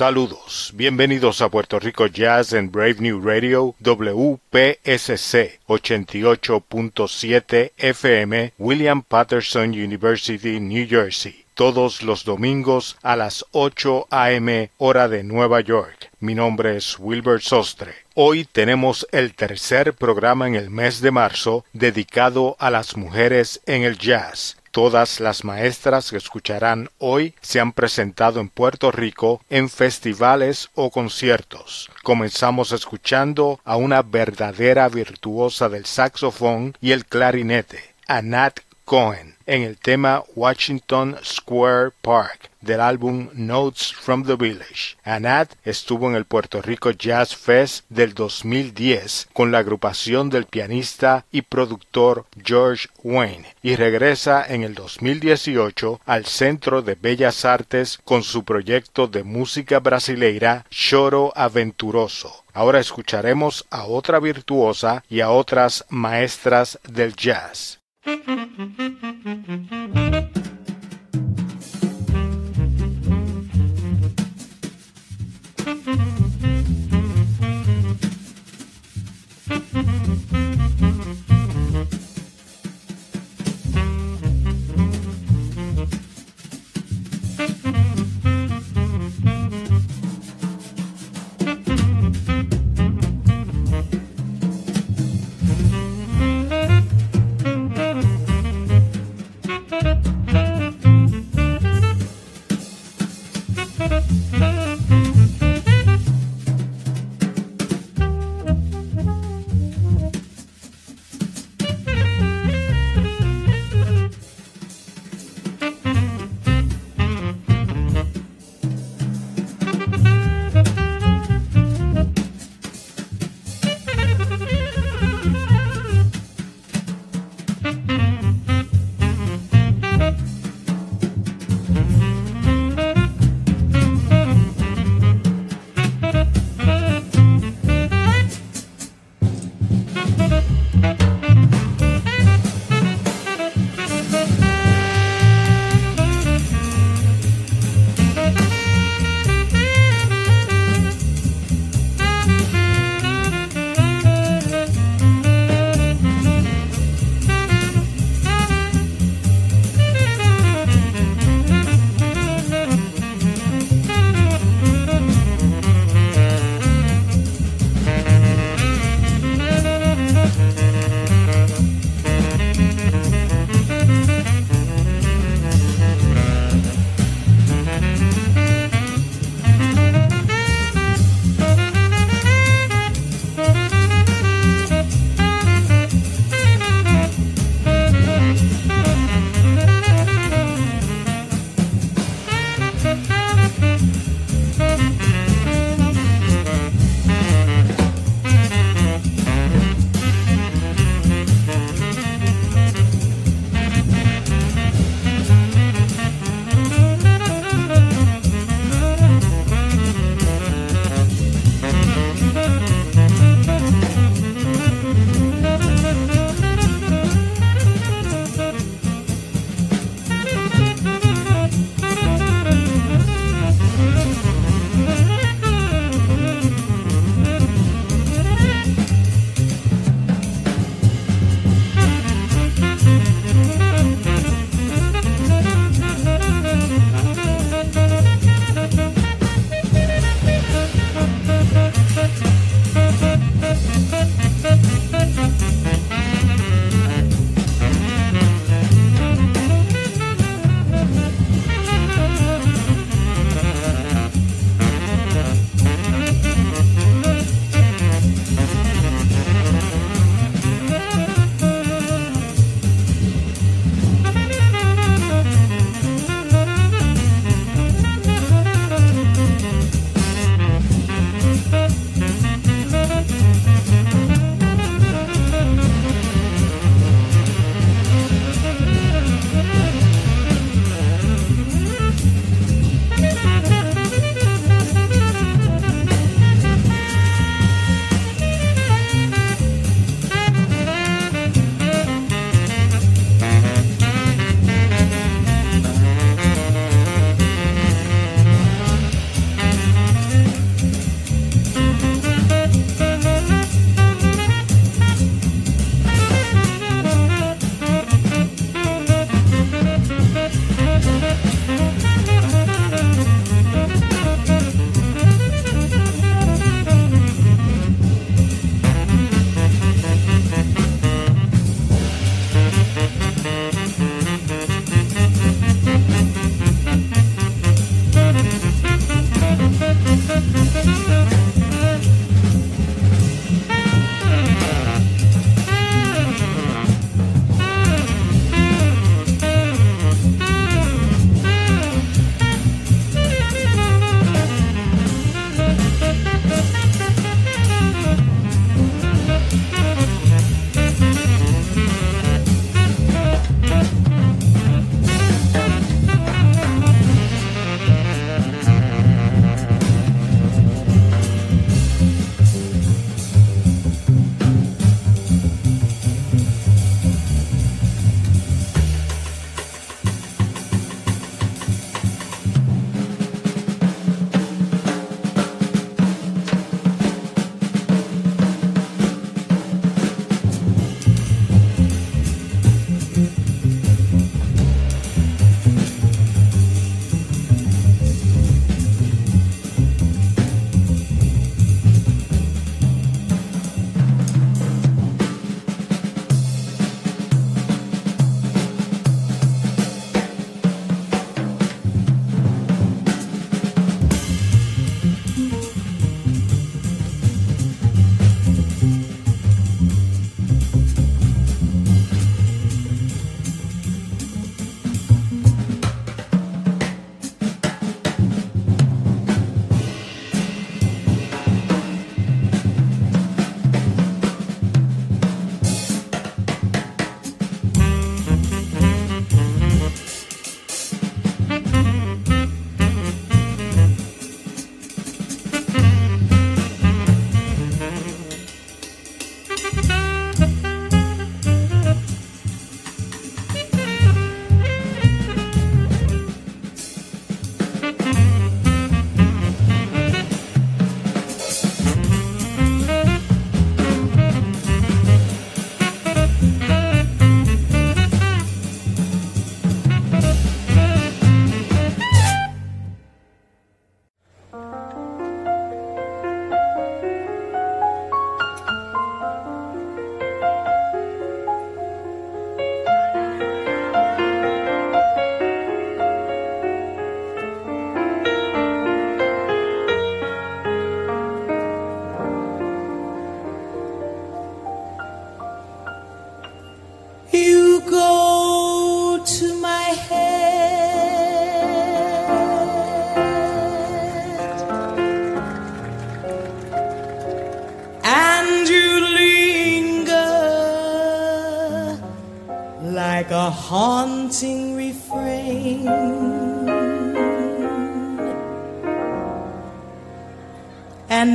Saludos, bienvenidos a Puerto Rico Jazz en Brave New Radio WPSC 88.7 FM William Patterson University, New Jersey, todos los domingos a las 8 a.m. hora de Nueva York. Mi nombre es Wilbur Sostre. Hoy tenemos el tercer programa en el mes de marzo dedicado a las mujeres en el jazz. Todas las maestras que escucharán hoy se han presentado en Puerto Rico en festivales o conciertos. Comenzamos escuchando a una verdadera virtuosa del saxofón y el clarinete, a Nat Cohen, en el tema Washington Square Park del álbum Notes from the Village. Anat estuvo en el Puerto Rico Jazz Fest del 2010 con la agrupación del pianista y productor George Wayne y regresa en el 2018 al Centro de Bellas Artes con su proyecto de música brasileira Choro Aventuroso. Ahora escucharemos a otra virtuosa y a otras maestras del jazz. Thank you.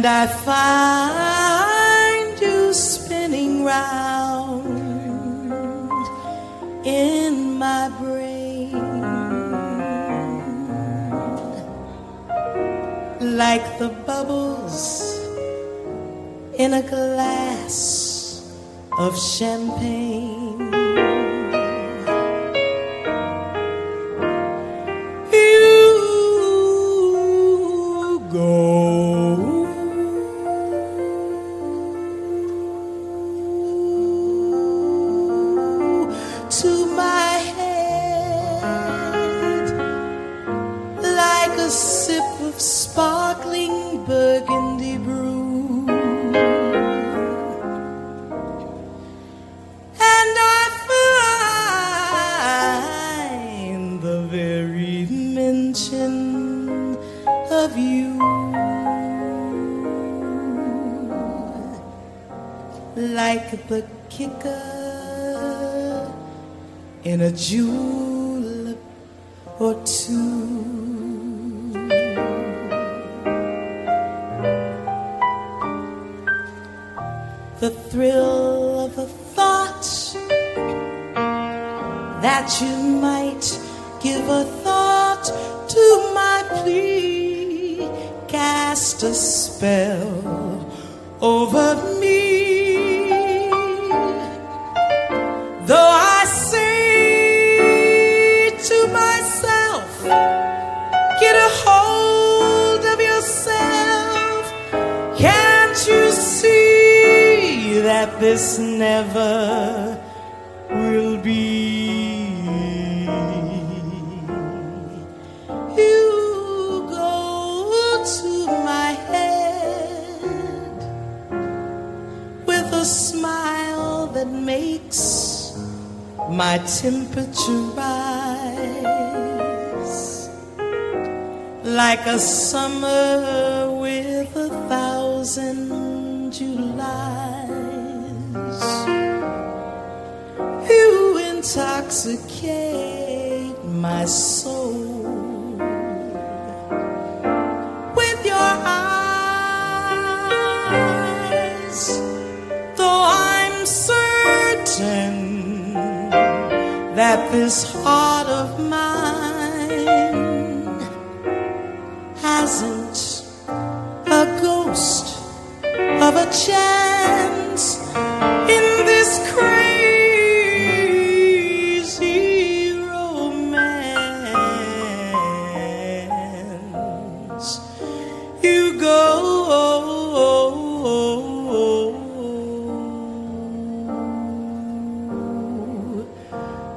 And I find you spinning round in my brain like the bubbles in a glass of champagne. That you might give a thought to my plea, cast a spell over me. Though I say to myself, get a hold of yourself. Can't you see that this never my temperature rise like a summer with a thousand Julys. You intoxicate my soul that this heart of mine. Hasn't a ghost of a chance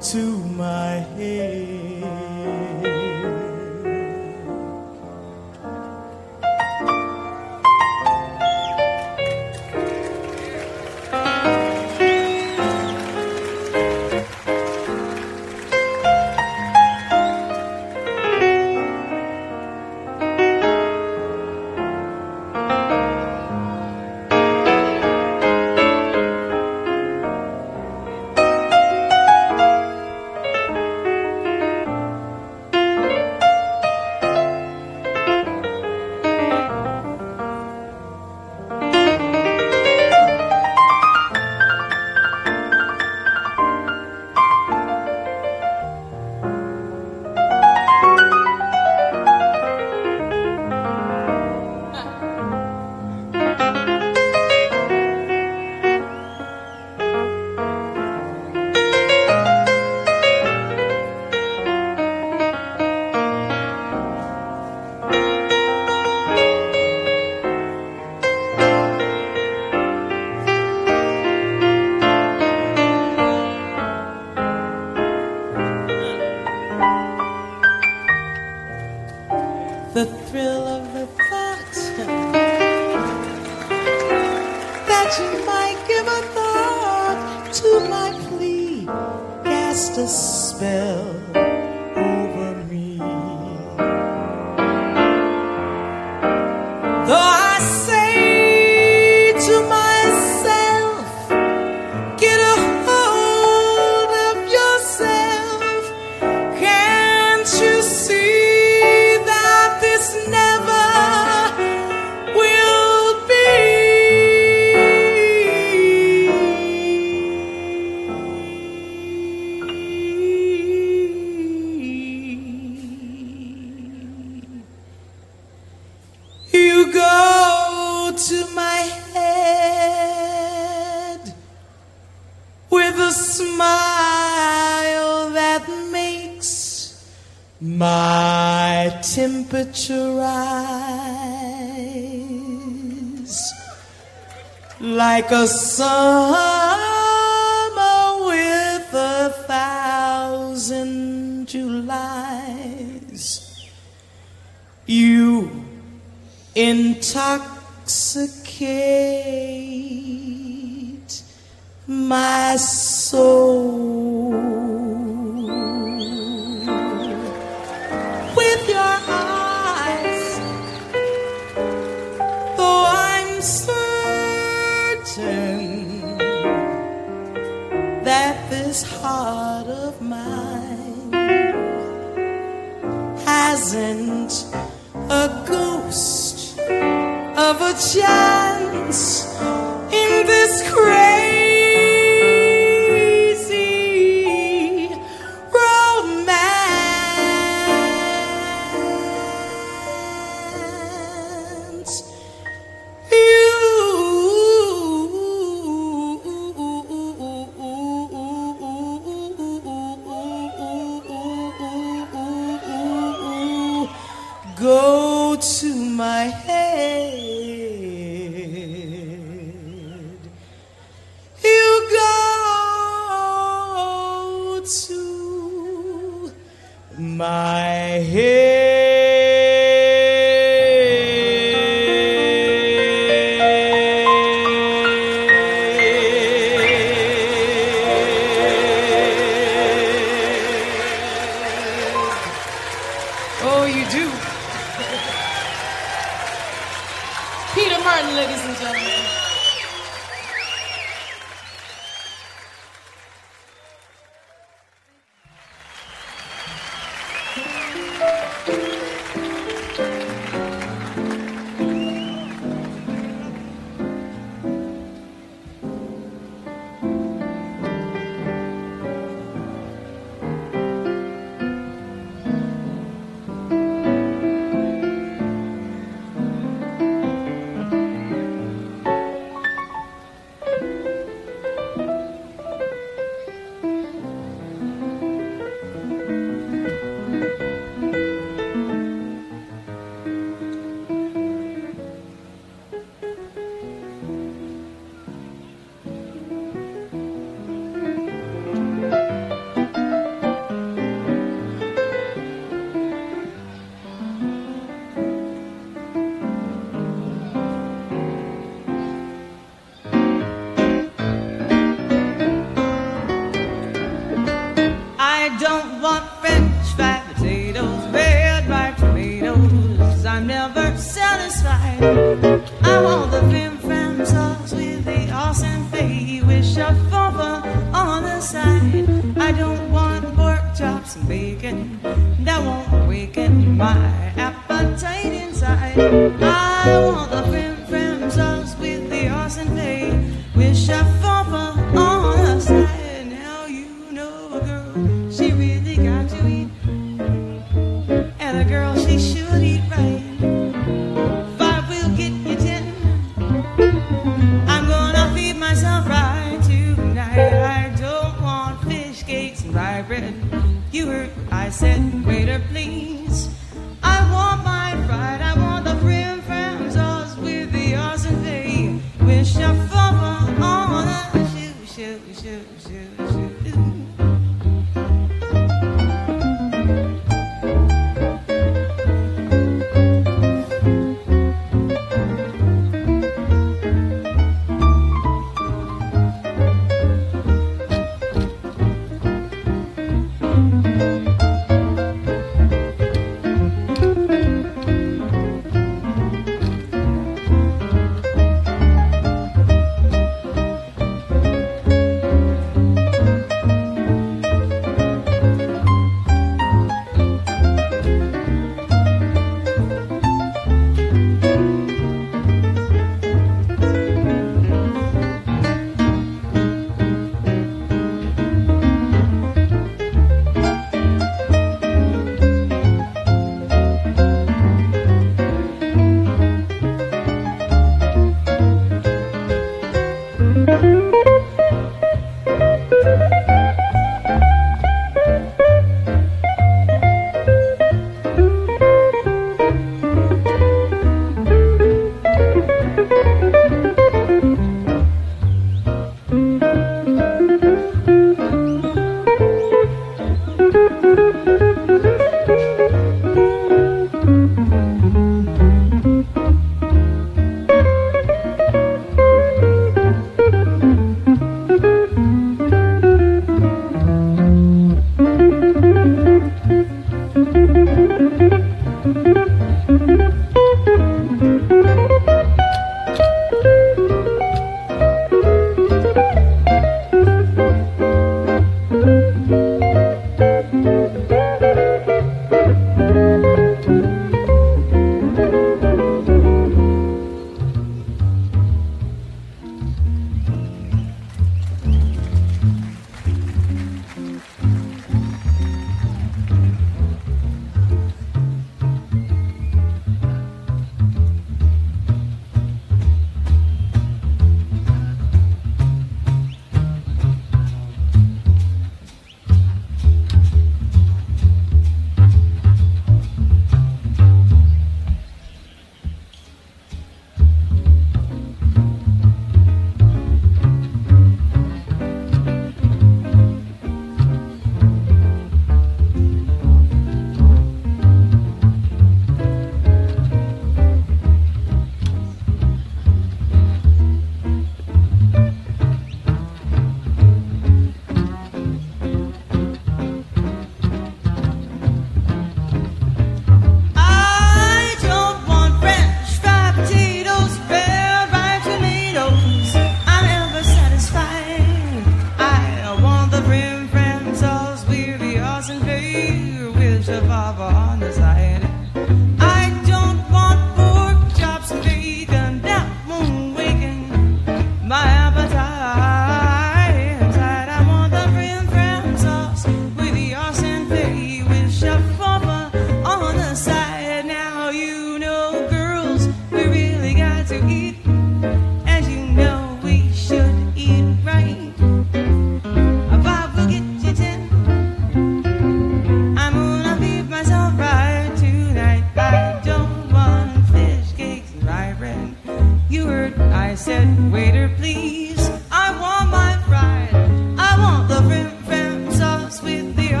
to my head. Like a summer with a thousand Julys. You intoxicate my soul. Hasn't a ghost of a chance in this crazy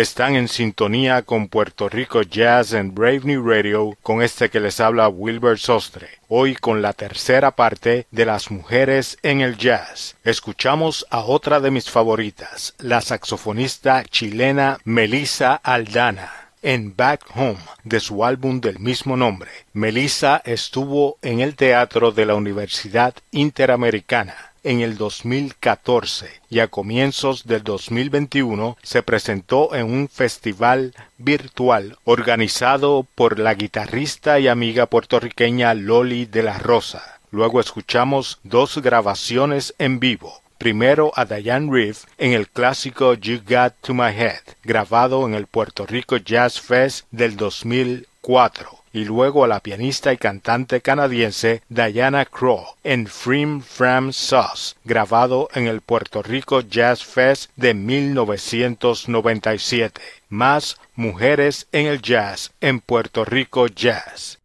Están en sintonía con Puerto Rico Jazz en Brave New Radio con este que les habla Wilbur Sostre. Hoy con la tercera parte de las mujeres en el jazz. Escuchamos a otra de mis favoritas, la saxofonista chilena Melissa Aldana en Back Home de su álbum del mismo nombre. Melissa estuvo en el teatro de la Universidad Interamericana en el 2014 y a comienzos del 2021 se presentó en un festival virtual organizado por la guitarrista y amiga puertorriqueña Loli de la Rosa. Luego escuchamos dos grabaciones en vivo. Primero a Diane Reeve en el clásico You Got to My Head, grabado en el Puerto Rico Jazz Fest del 2004 y luego a la pianista y cantante canadiense Diana Crow en Frim Fram Sauce, grabado en el Puerto Rico Jazz Fest de 1997. Más mujeres en el jazz en Puerto Rico Jazz.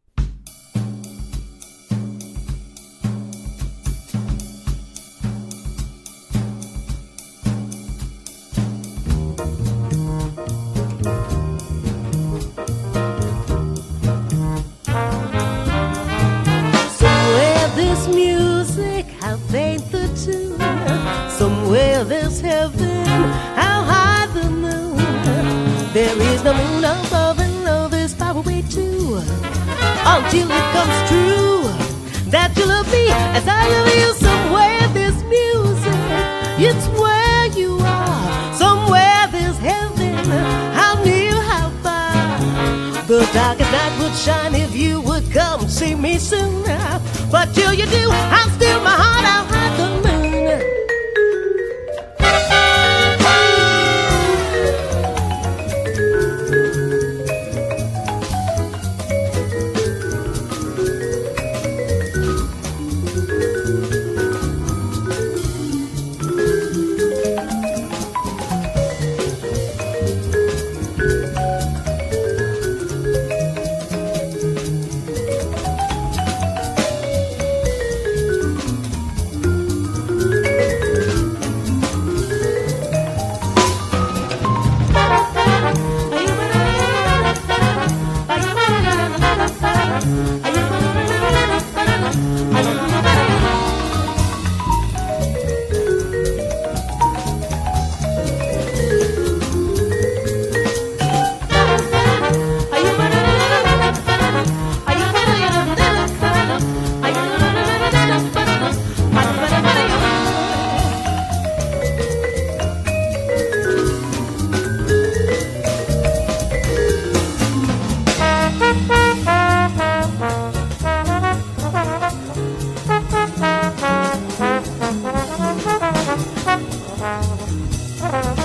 The moon There is the moon above and love is far away too. Until it comes true that you love me as I love you somewhere there's music. It's where you are. Somewhere there's heaven. How near, how far. The darkest night would shine if you would come see me soon. But till you do, I'll steal my heart out hide the moon. Música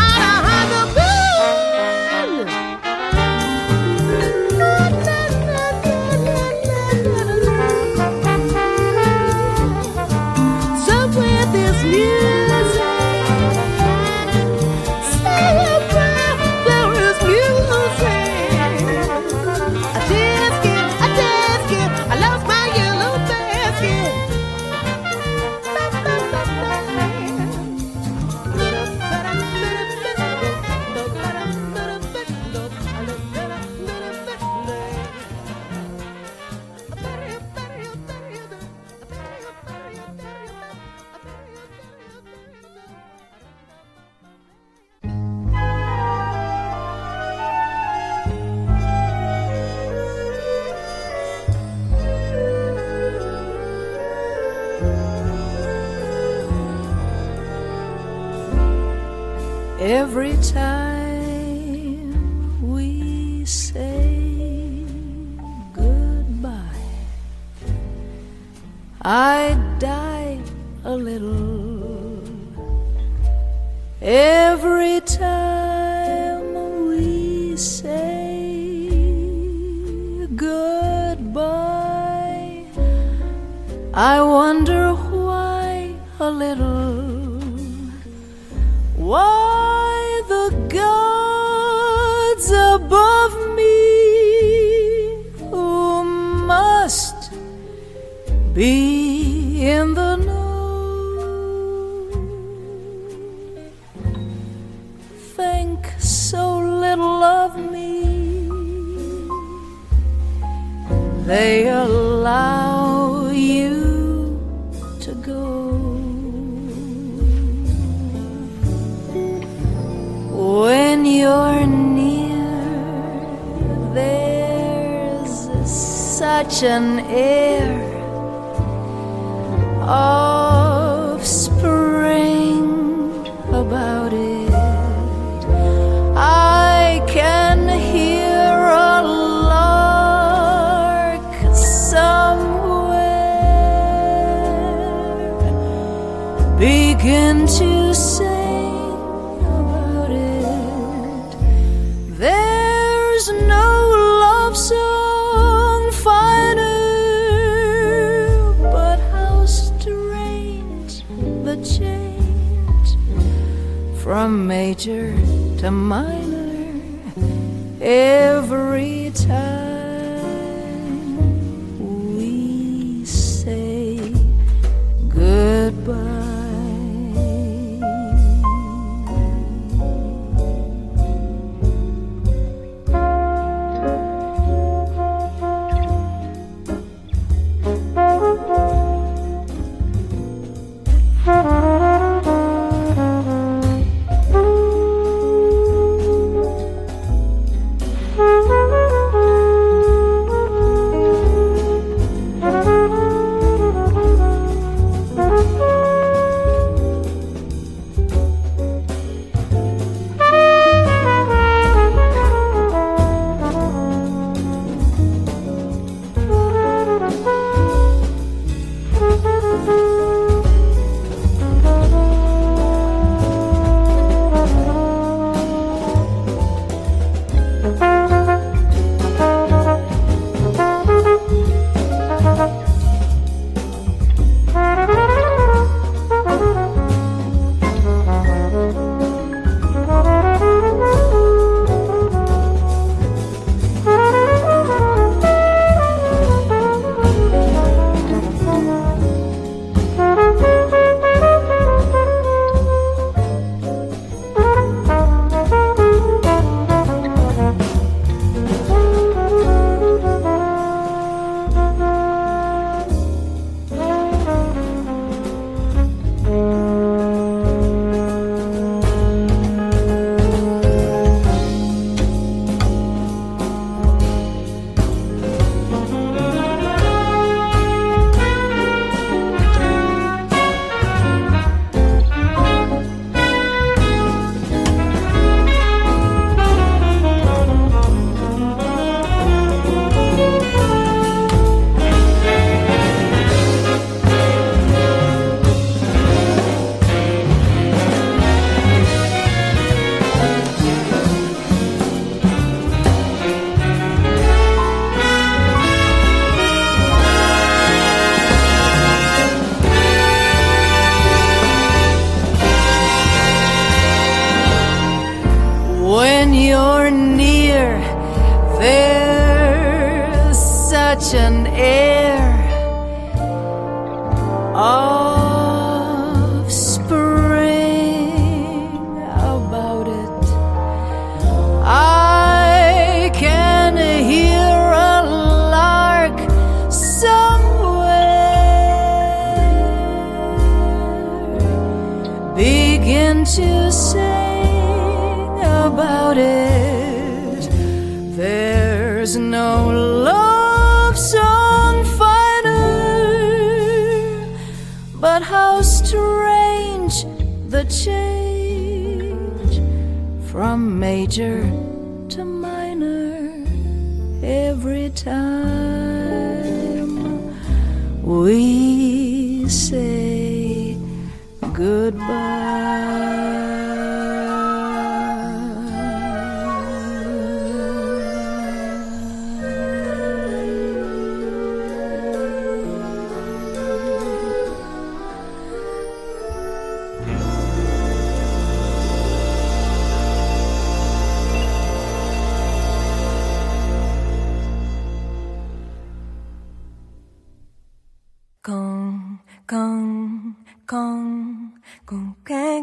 goodbye. I wonder why a little. Why? The gods above me who must be they allow you to go. When you're near, there's such an air of major to minor. Every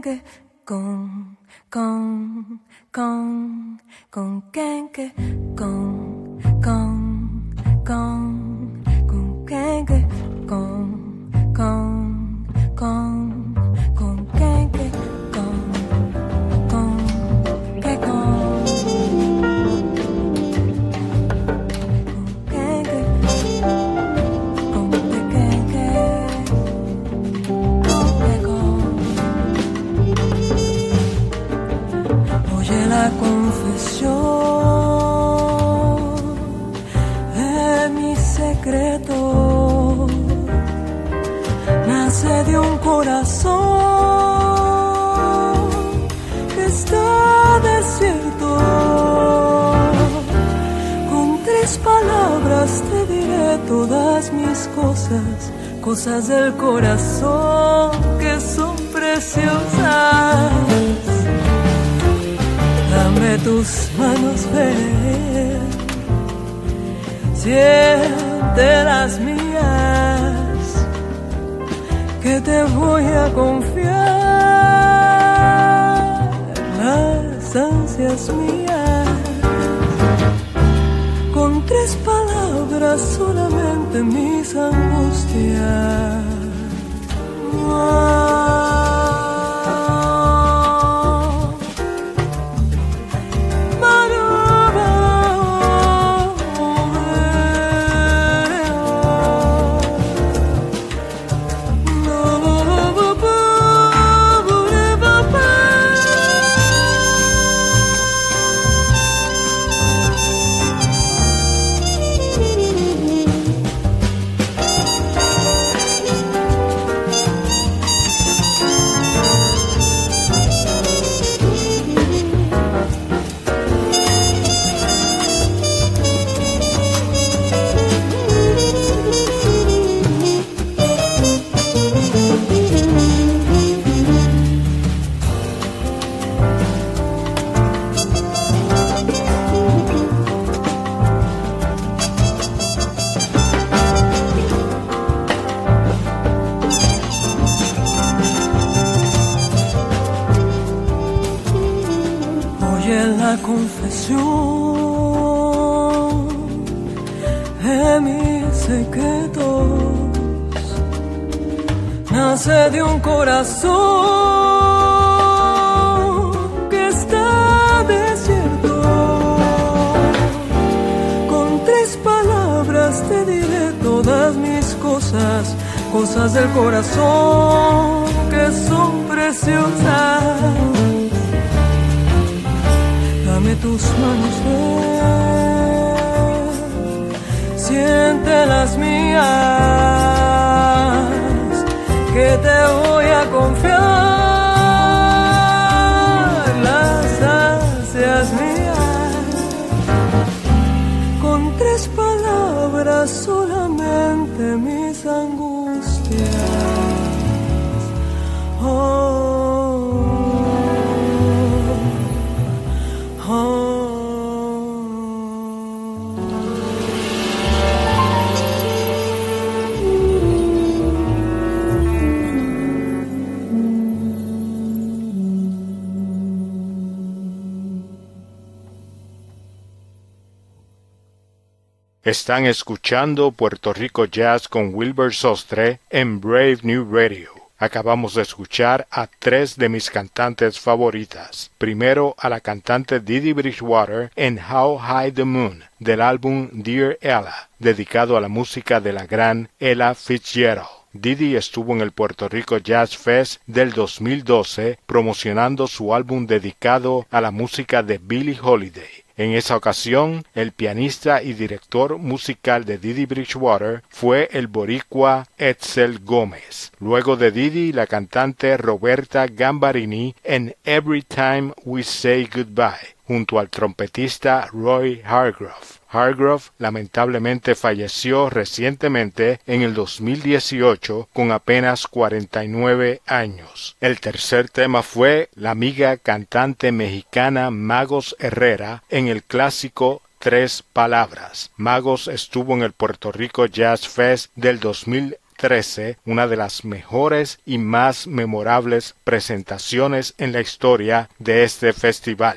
Gong, gong gong gong gong gong, gong gong gong gong gong gong gong cosas del corazón que son preciosas. Dame tus manos, ven, siente las mías, que te voy a confiar las ansias mías. Con tres palabras solas de mis angustias. Están escuchando Puerto Rico Jazz con Wilbur Sostre en Brave New Radio. Acabamos de escuchar a tres de mis cantantes favoritas. Primero a la cantante Didi Bridgewater en How High the Moon del álbum Dear Ella, dedicado a la música de la gran Ella Fitzgerald. Didi estuvo en el Puerto Rico Jazz Fest del 2012 promocionando su álbum dedicado a la música de Billie Holiday. En esa ocasión, el pianista y director musical de Didi Bridgewater fue el boricua Edsel Gómez. Luego de Didi, la cantante Roberta Gambarini en Every Time We Say Goodbye, junto al trompetista Roy Hargrove. Hargrove lamentablemente falleció recientemente en el 2018 con apenas 49 años. El tercer tema fue la amiga cantante mexicana Magos Herrera en el clásico Tres Palabras. Magos estuvo en el Puerto Rico Jazz Fest del 2013, una de las mejores y más memorables presentaciones en la historia de este festival.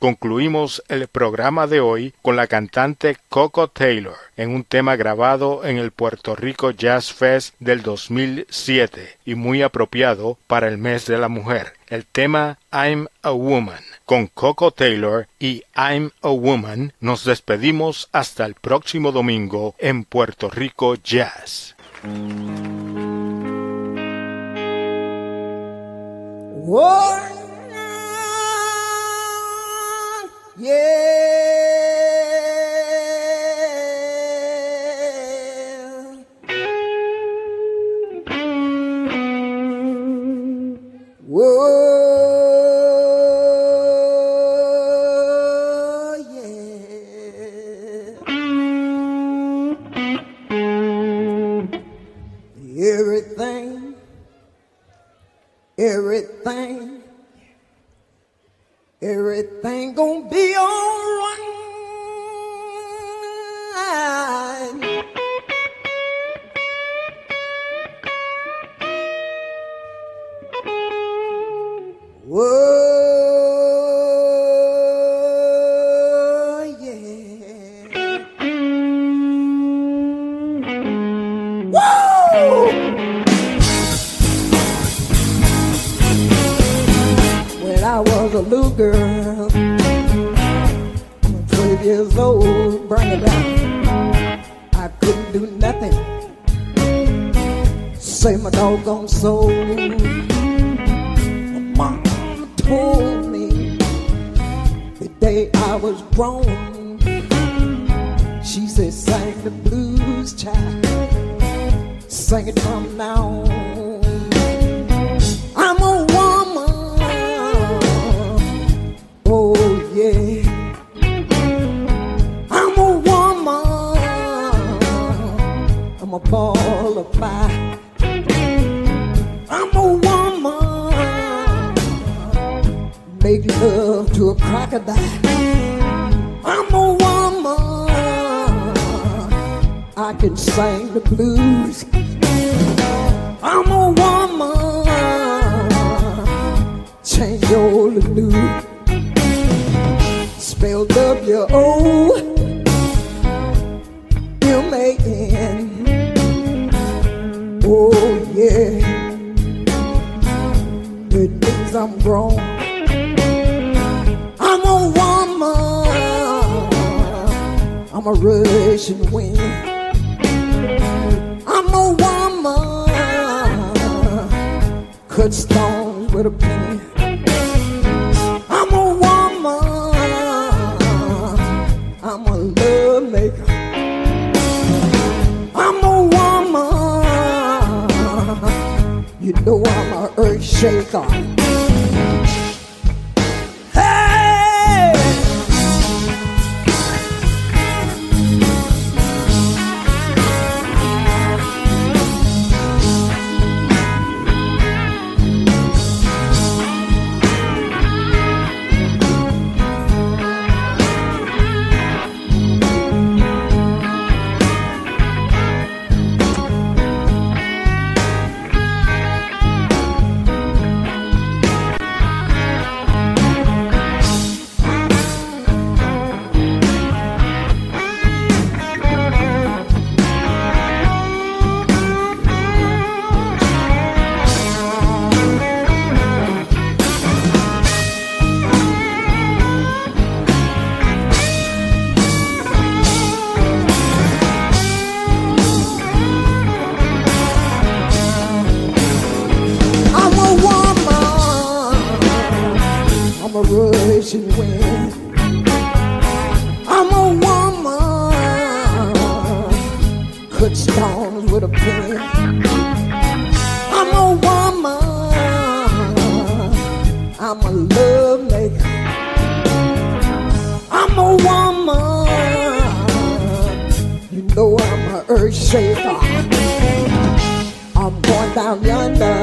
Concluimos el programa de hoy con la cantante Coco Taylor en un tema grabado en el Puerto Rico Jazz Fest del 2007 y muy apropiado para el mes de la mujer. El tema I'm a Woman. Con Coco Taylor y I'm a Woman nos despedimos hasta el próximo domingo en Puerto Rico Jazz. Yeah. Whoa, yeah. Everything, everything, everything gonna be alright. Whoa, Cut stones with a pen. I'm a woman. I'm a love maker. I'm a woman. You know I'm a earth shaker. Down yonder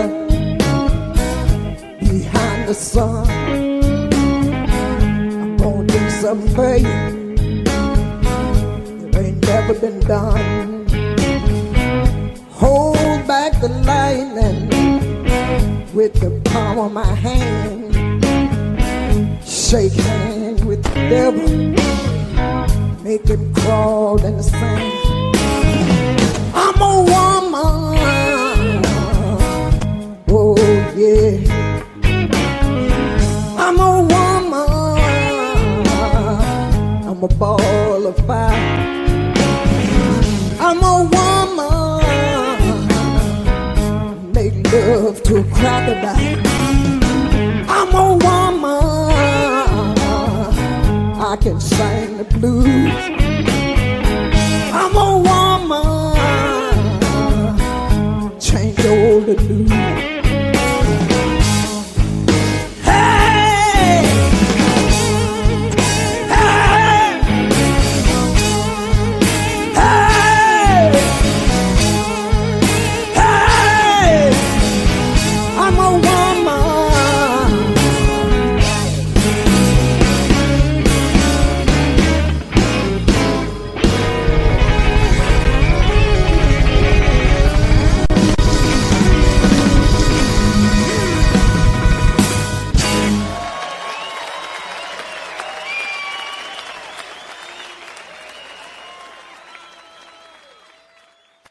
behind the sun. I'm gonna do something for you never been done. Hold back the lightning with the palm of my hand. Shake hands with the devil, make him crawl in the sand. I'm a woman, yeah. I'm a woman, I'm a ball of fire. I'm a woman, make love to a crocodile. I'm a woman, I can sing the blues. I'm a woman, change all the news.